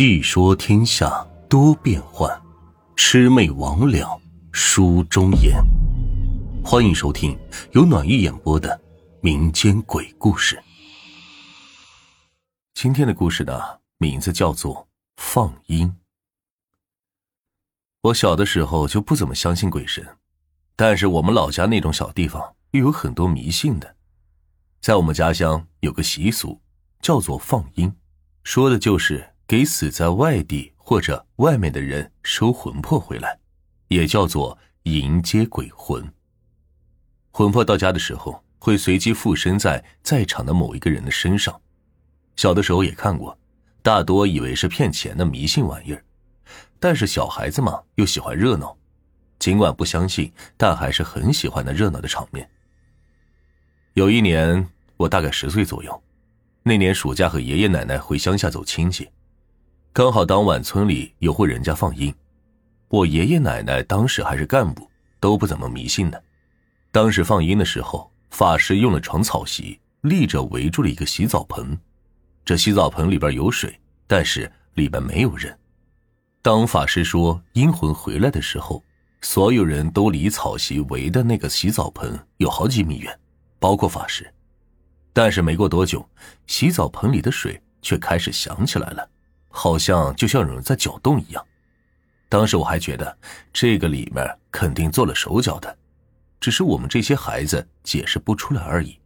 细说天下多变幻，魑魅魍魉书中言。欢迎收听由暖玉演播的民间鬼故事。今天的故事呢，名字叫做《放鹰》。我小的时候就不怎么相信鬼神，但是我们老家那种小地方又有很多迷信的。在我们家乡有个习俗，叫做放鹰，说的就是。给死在外地或者外面的人收魂魄回来，也叫做迎接鬼魂。魂魄到家的时候，会随机附身在在场的某一个人的身上。小的时候也看过，大多以为是骗钱的迷信玩意儿，但是小孩子嘛又喜欢热闹，尽管不相信，但还是很喜欢那热闹的场面。有一年，我大概十岁左右，那年暑假和爷爷奶奶回乡下走亲戚。刚好当晚村里有户人家放鹰，我爷爷奶奶当时还是干部，都不怎么迷信的。当时放鹰的时候，法师用了床草席，立着围住了一个洗澡盆，这洗澡盆里边有水，但是里边没有人。当法师说阴魂回来的时候，所有人都离草席围的那个洗澡盆有好几米远，包括法师。但是没过多久，洗澡盆里的水却开始响起来了。好像就像有人在搅动一样，当时我还觉得这个里面肯定做了手脚的，只是我们这些孩子解释不出来而已。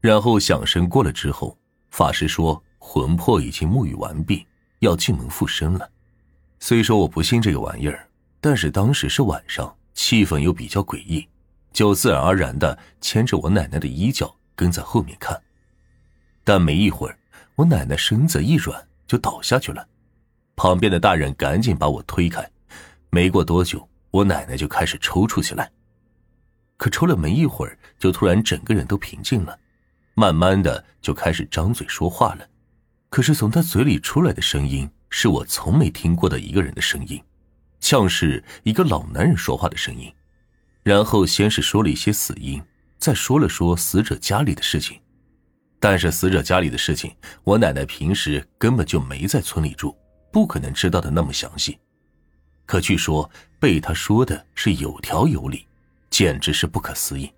然后响声过了之后，法师说魂魄已经沐浴完毕，要进门附身了。虽说我不信这个玩意儿，但是当时是晚上，气氛又比较诡异，就自然而然的牵着我奶奶的衣角跟在后面看。但没一会儿，我奶奶身子一软。就倒下去了，旁边的大人赶紧把我推开。没过多久，我奶奶就开始抽搐起来。可抽了没一会儿，就突然整个人都平静了，慢慢的就开始张嘴说话了。可是从他嘴里出来的声音，是我从没听过的一个人的声音，像是一个老男人说话的声音。然后先是说了一些死因，再说了说死者家里的事情。但是死者家里的事情，我奶奶平时根本就没在村里住，不可能知道的那么详细。可据说被他说的是有条有理，简直是不可思议。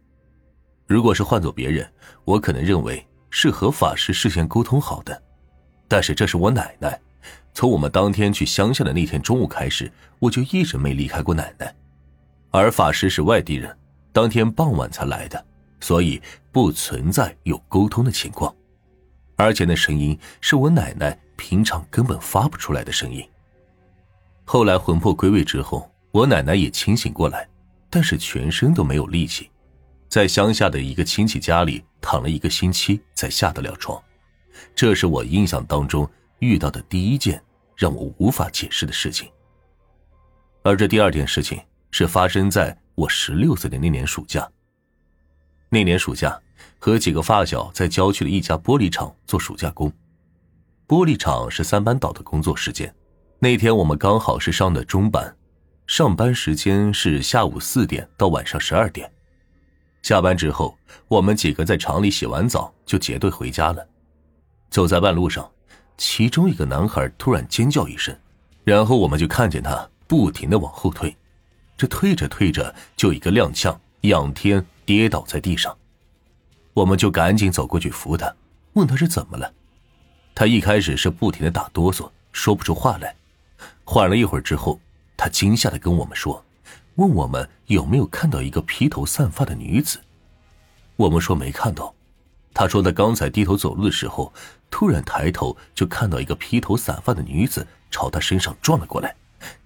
如果是换做别人，我可能认为是和法师事先沟通好的。但是这是我奶奶，从我们当天去乡下的那天中午开始，我就一直没离开过奶奶。而法师是外地人，当天傍晚才来的。所以不存在有沟通的情况，而且那声音是我奶奶平常根本发不出来的声音。后来魂魄归位之后，我奶奶也清醒过来，但是全身都没有力气，在乡下的一个亲戚家里躺了一个星期才下得了床。这是我印象当中遇到的第一件让我无法解释的事情。而这第二件事情是发生在我十六岁的那年暑假。那年暑假，和几个发小在郊区的一家玻璃厂做暑假工。玻璃厂是三班倒的工作时间。那天我们刚好是上的中班，上班时间是下午四点到晚上十二点。下班之后，我们几个在厂里洗完澡就结队回家了。走在半路上，其中一个男孩突然尖叫一声，然后我们就看见他不停的往后退，这退着退着就一个踉跄，仰天。跌倒在地上，我们就赶紧走过去扶他，问他是怎么了。他一开始是不停的打哆嗦，说不出话来。缓了一会儿之后，他惊吓的跟我们说：“问我们有没有看到一个披头散发的女子。”我们说没看到。他说他刚才低头走路的时候，突然抬头就看到一个披头散发的女子朝他身上撞了过来，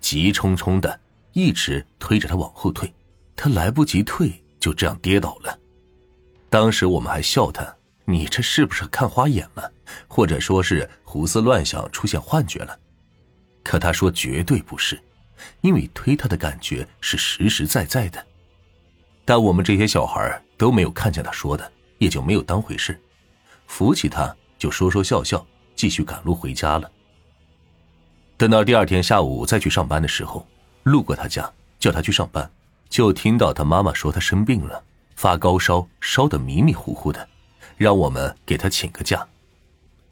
急冲冲的一直推着他往后退，他来不及退。就这样跌倒了，当时我们还笑他：“你这是不是看花眼了，或者说是胡思乱想出现幻觉了？”可他说绝对不是，因为推他的感觉是实实在在的。但我们这些小孩都没有看见他说的，也就没有当回事，扶起他就说说笑笑，继续赶路回家了。等到第二天下午再去上班的时候，路过他家，叫他去上班。就听到他妈妈说他生病了，发高烧，烧得迷迷糊糊的，让我们给他请个假。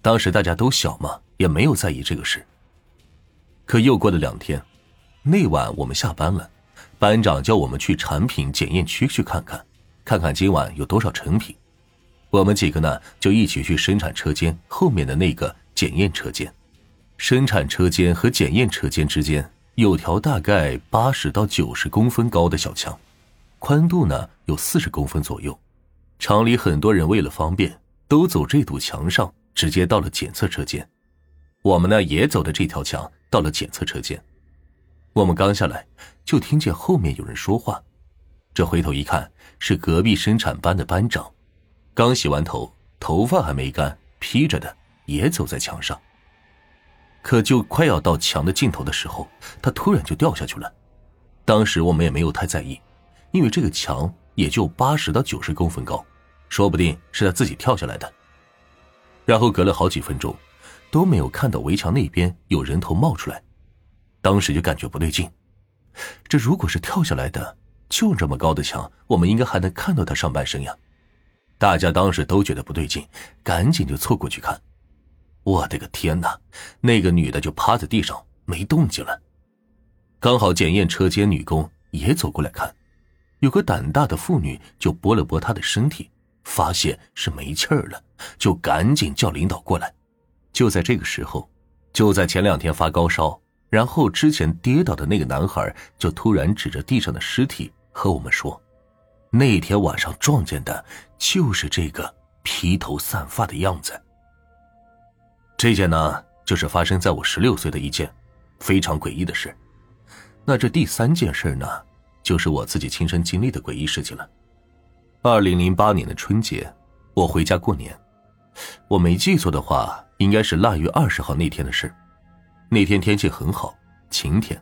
当时大家都小嘛，也没有在意这个事。可又过了两天，那晚我们下班了，班长叫我们去产品检验区去看看，看看今晚有多少成品。我们几个呢，就一起去生产车间后面的那个检验车间。生产车间和检验车间之间有条大概八十到九十公分高的小墙，宽度呢有四十公分左右。厂里很多人为了方便，都走这堵墙上，直接到了检测车间。我们呢也走的这条墙，到了检测车间。我们刚下来，就听见后面有人说话。这回头一看，是隔壁生产班的班长。刚洗完头，头发还没干，披着的也走在墙上。可就快要到墙的尽头的时候，他突然就掉下去了。当时我们也没有太在意，因为这个墙也就八十到九十公分高，说不定是他自己跳下来的。然后隔了好几分钟，都没有看到围墙那边有人头冒出来，当时就感觉不对劲。这如果是跳下来的，就这么高的墙，我们应该还能看到他上半身呀。大家当时都觉得不对劲，赶紧就凑过去看。我的个天哪！那个女的就趴在地上没动静了。刚好检验车间女工也走过来看，有个胆大的妇女就拨了拨她的身体，发现是没气儿了，就赶紧叫领导过来。就在这个时候，就在前两天发高烧，然后之前跌倒的那个男孩就突然指着地上的尸体和我们说。那天晚上撞见的，就是这个披头散发的样子。这件呢，就是发生在我十六岁的一件非常诡异的事。那这第三件事呢，就是我自己亲身经历的诡异事情了。二零零八年的春节，我回家过年，我没记错的话，应该是腊月二十号那天的事。那天天气很好，晴天。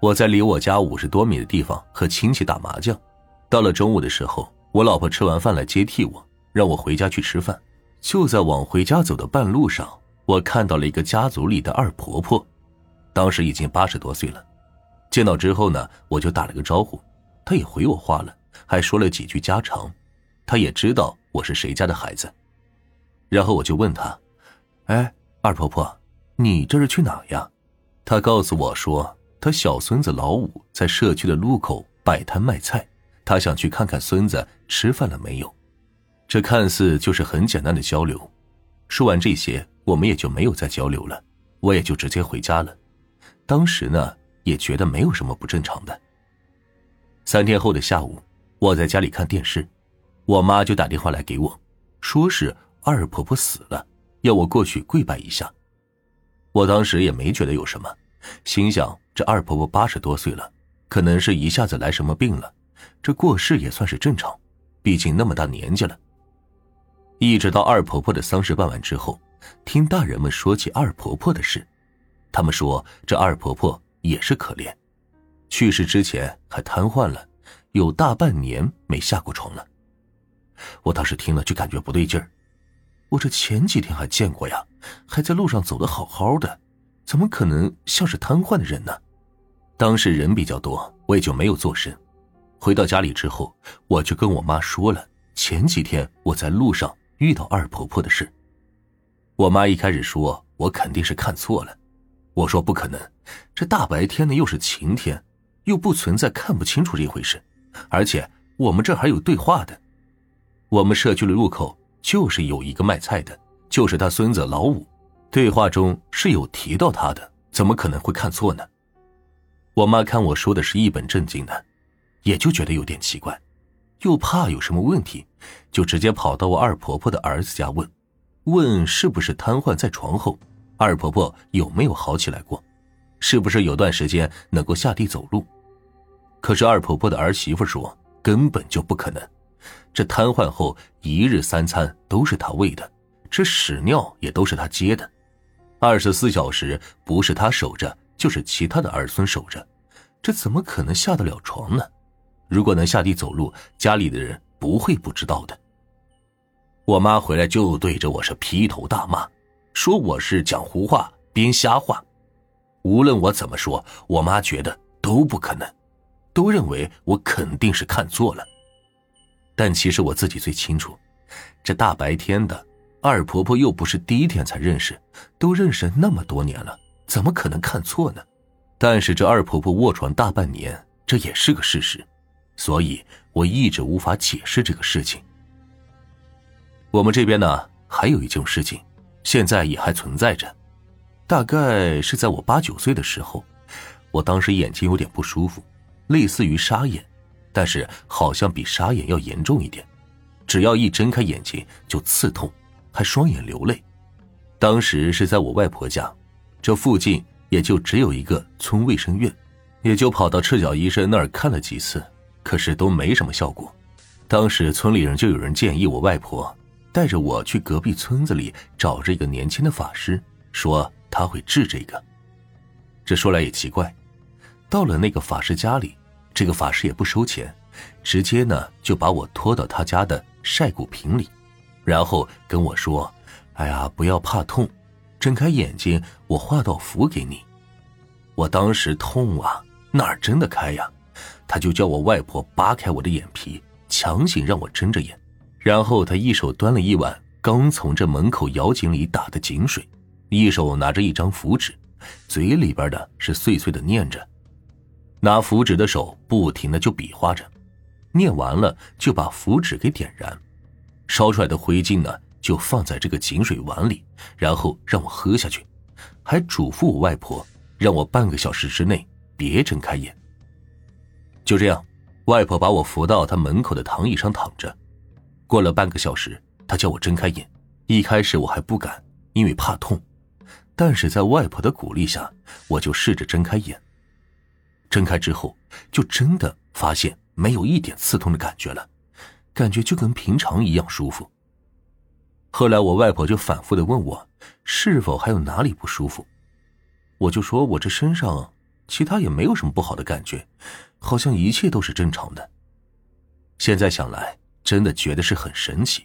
我在离我家五十多米的地方和亲戚打麻将。到了中午的时候，我老婆吃完饭来接替我，让我回家去吃饭。就在往回家走的半路上，我看到了一个家族里的二婆婆，当时已经八十多岁了。见到之后呢，我就打了个招呼，她也回我话了，还说了几句家常。她也知道我是谁家的孩子。然后我就问她：“哎，二婆婆，你这是去哪呀？”她告诉我说，她小孙子老五在社区的路口摆摊卖菜。他想去看看孙子吃饭了没有，这看似就是很简单的交流。说完这些，我们也就没有再交流了，我也就直接回家了。当时呢，也觉得没有什么不正常的。三天后的下午，我在家里看电视，我妈就打电话来给我，说是二婆婆死了，要我过去跪拜一下。我当时也没觉得有什么，心想这二婆婆八十多岁了，可能是一下子来什么病了。这过世也算是正常，毕竟那么大年纪了。一直到二婆婆的丧事办完之后，听大人们说起二婆婆的事，他们说这二婆婆也是可怜，去世之前还瘫痪了，有大半年没下过床了。我当时听了就感觉不对劲儿，我这前几天还见过呀，还在路上走的好好的，怎么可能像是瘫痪的人呢？当时人比较多，我也就没有做声。回到家里之后，我就跟我妈说了前几天我在路上遇到二婆婆的事。我妈一开始说我肯定是看错了，我说不可能，这大白天的又是晴天，又不存在看不清楚这回事，而且我们这还有对话的，我们社区的路口就是有一个卖菜的，就是他孙子老五，对话中是有提到他的，怎么可能会看错呢？我妈看我说的是一本正经的。也就觉得有点奇怪，又怕有什么问题，就直接跑到我二婆婆的儿子家问，问是不是瘫痪在床后，二婆婆有没有好起来过，是不是有段时间能够下地走路。可是二婆婆的儿媳妇说根本就不可能，这瘫痪后一日三餐都是她喂的，这屎尿也都是她接的，二十四小时不是她守着就是其他的儿孙守着，这怎么可能下得了床呢？如果能下地走路，家里的人不会不知道的。我妈回来就对着我是劈头大骂，说我是讲胡话、编瞎话。无论我怎么说，我妈觉得都不可能，都认为我肯定是看错了。但其实我自己最清楚，这大白天的，二婆婆又不是第一天才认识，都认识那么多年了，怎么可能看错呢？但是这二婆婆卧床大半年，这也是个事实，所以我一直无法解释这个事情。我们这边呢，还有一件事情，现在也还存在着。大概是在我八九岁的时候，我当时眼睛有点不舒服，类似于沙眼，但是好像比沙眼要严重一点。只要一睁开眼睛就刺痛，还双眼流泪。当时是在我外婆家，这附近也就只有一个村卫生院，也就跑到赤脚医生那儿看了几次，可是都没什么效果。当时村里人就有人建议我外婆带着我去隔壁村子里找这个年轻的法师，说他会治这个。这说来也奇怪，到了那个法师家里，这个法师也不收钱，直接呢就把我拖到他家的晒谷坪里，然后跟我说。哎呀，不要怕痛，睁开眼睛，我画道符给你。我当时痛啊，哪儿睁得开呀？他就叫我外婆扒开我的眼皮，强行让我睁着眼。然后他一手端了一碗刚从这门口窑井里打的井水，一手拿着一张符纸，嘴里边的是碎碎的念着。拿符纸的手不停的就比划着，念完了就把符纸给点燃，烧出来的灰烬呢。就放在这个井水碗里，然后让我喝下去，还嘱咐我外婆让我半个小时之内别睁开眼。就这样，外婆把我扶到她门口的躺椅上躺着。过了半个小时，她叫我睁开眼。一开始我还不敢，因为怕痛，但是在外婆的鼓励下，我就试着睁开眼。睁开之后，就真的发现没有一点刺痛的感觉了，感觉就跟平常一样舒服。后来我外婆就反复的问我，是否还有哪里不舒服，我就说我这身上其他也没有什么不好的感觉，好像一切都是正常的。现在想来，真的觉得是很神奇，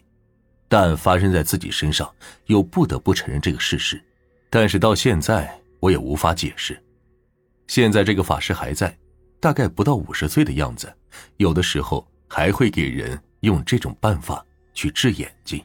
但发生在自己身上，又不得不承认这个事实。但是到现在我也无法解释。现在这个法师还在，大概不到五十岁的样子，有的时候还会给人用这种办法去治眼睛。